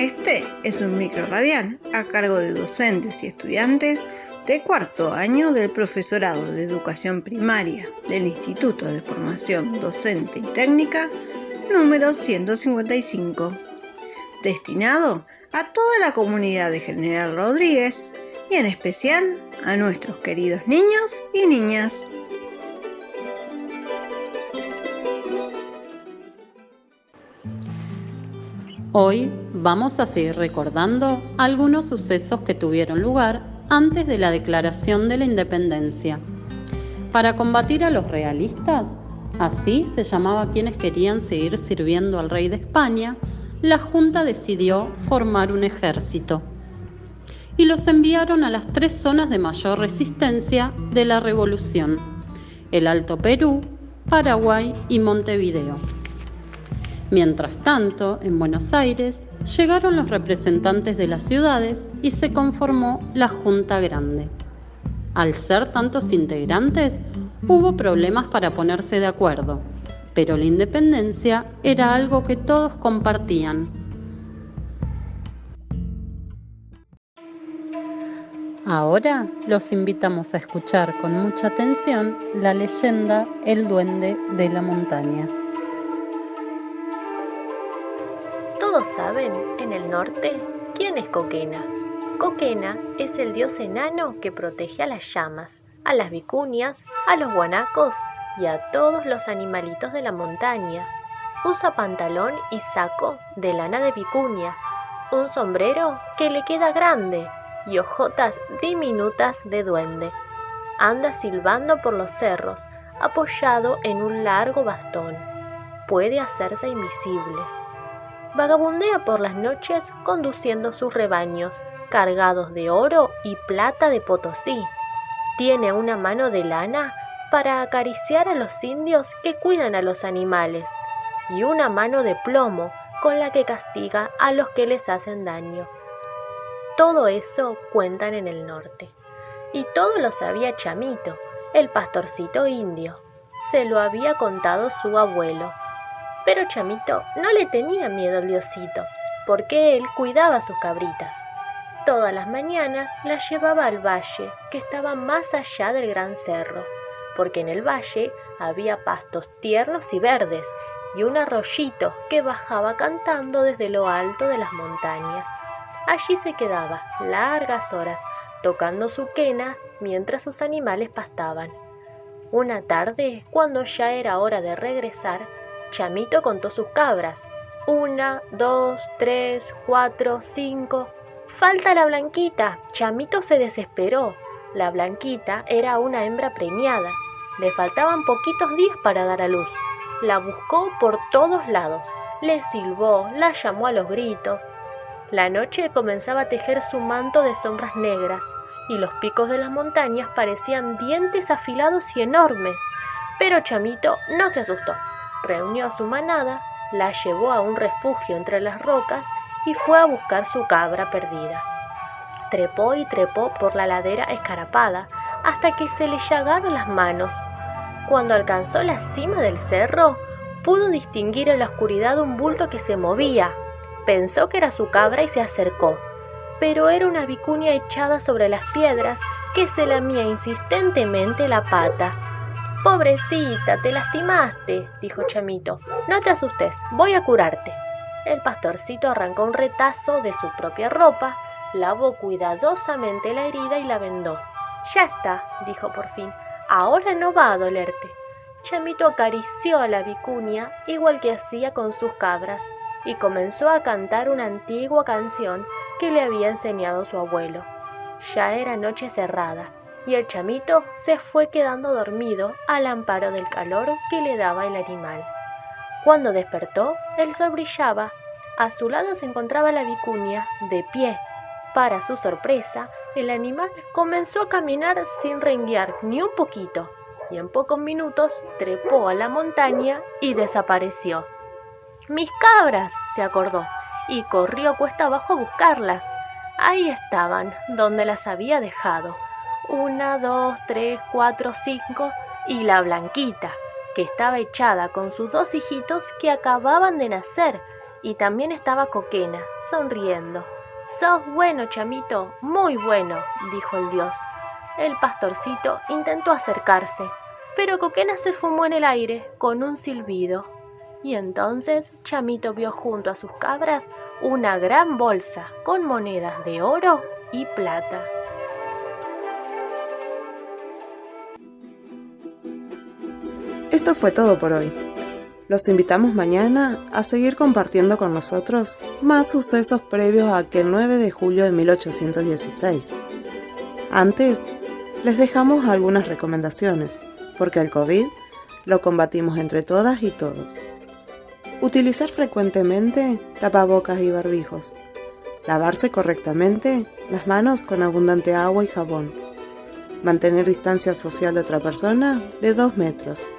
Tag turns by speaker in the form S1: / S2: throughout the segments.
S1: Este es un micro radial a cargo de docentes y estudiantes de cuarto año del profesorado de educación primaria del Instituto de Formación Docente y Técnica número 155, destinado a toda la comunidad de General Rodríguez y en especial a nuestros queridos niños y niñas.
S2: Hoy vamos a seguir recordando algunos sucesos que tuvieron lugar antes de la declaración de la independencia. Para combatir a los realistas, así se llamaba quienes querían seguir sirviendo al rey de España, la Junta decidió formar un ejército y los enviaron a las tres zonas de mayor resistencia de la revolución, el Alto Perú, Paraguay y Montevideo. Mientras tanto, en Buenos Aires llegaron los representantes de las ciudades y se conformó la Junta Grande. Al ser tantos integrantes, hubo problemas para ponerse de acuerdo, pero la independencia era algo que todos compartían. Ahora los invitamos a escuchar con mucha atención la leyenda El duende de la montaña.
S3: Saben, en el norte, quién es Coquena. Coquena es el dios enano que protege a las llamas, a las vicuñas, a los guanacos y a todos los animalitos de la montaña. Usa pantalón y saco de lana de vicuña, un sombrero que le queda grande y hojotas diminutas de duende. Anda silbando por los cerros, apoyado en un largo bastón. Puede hacerse invisible vagabundea por las noches conduciendo sus rebaños, cargados de oro y plata de Potosí. Tiene una mano de lana para acariciar a los indios que cuidan a los animales y una mano de plomo con la que castiga a los que les hacen daño. Todo eso cuentan en el norte. Y todo lo sabía Chamito, el pastorcito indio. Se lo había contado su abuelo, pero Chamito no le tenía miedo al diosito, porque él cuidaba sus cabritas. Todas las mañanas las llevaba al valle, que estaba más allá del gran cerro, porque en el valle había pastos tiernos y verdes y un arroyito que bajaba cantando desde lo alto de las montañas. Allí se quedaba largas horas tocando su quena mientras sus animales pastaban. Una tarde, cuando ya era hora de regresar, Chamito contó sus cabras. Una, dos, tres, cuatro, cinco. Falta la blanquita. Chamito se desesperó. La blanquita era una hembra preñada. Le faltaban poquitos días para dar a luz. La buscó por todos lados. Le silbó, la llamó a los gritos. La noche comenzaba a tejer su manto de sombras negras, y los picos de las montañas parecían dientes afilados y enormes. Pero Chamito no se asustó reunió a su manada, la llevó a un refugio entre las rocas y fue a buscar su cabra perdida. Trepó y trepó por la ladera escarapada hasta que se le llagaron las manos. Cuando alcanzó la cima del cerro, pudo distinguir en la oscuridad un bulto que se movía. Pensó que era su cabra y se acercó, pero era una vicuña echada sobre las piedras que se lamía insistentemente la pata. Pobrecita, te lastimaste, dijo Chamito. No te asustes, voy a curarte. El pastorcito arrancó un retazo de su propia ropa, lavó cuidadosamente la herida y la vendó. Ya está, dijo por fin. Ahora no va a dolerte. Chamito acarició a la vicuña igual que hacía con sus cabras y comenzó a cantar una antigua canción que le había enseñado su abuelo. Ya era noche cerrada y el chamito se fue quedando dormido al amparo del calor que le daba el animal. Cuando despertó, el sol brillaba. A su lado se encontraba la vicuña, de pie. Para su sorpresa, el animal comenzó a caminar sin renguear ni un poquito, y en pocos minutos trepó a la montaña y desapareció. ¡Mis cabras! se acordó, y corrió cuesta abajo a buscarlas. Ahí estaban, donde las había dejado una, dos, tres, cuatro, cinco, y la blanquita, que estaba echada con sus dos hijitos que acababan de nacer Y también estaba Coquena, sonriendo. Sos bueno, chamito, muy bueno, dijo el dios. El pastorcito intentó acercarse, pero Coquena se fumó en el aire con un silbido. Y entonces Chamito vio junto a sus cabras una gran bolsa con monedas de oro y plata.
S4: Esto fue todo por hoy. Los invitamos mañana a seguir compartiendo con nosotros más sucesos previos a aquel 9 de julio de 1816. Antes, les dejamos algunas recomendaciones, porque el COVID lo combatimos entre todas y todos. Utilizar frecuentemente tapabocas y barbijos. Lavarse correctamente las manos con abundante agua y jabón. Mantener distancia social de otra persona de 2 metros.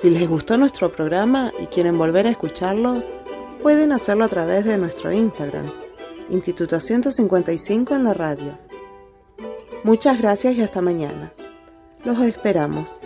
S4: Si les gustó nuestro programa y quieren volver a escucharlo, pueden hacerlo a través de nuestro Instagram, Instituto 155 en la radio. Muchas gracias y hasta mañana. Los esperamos.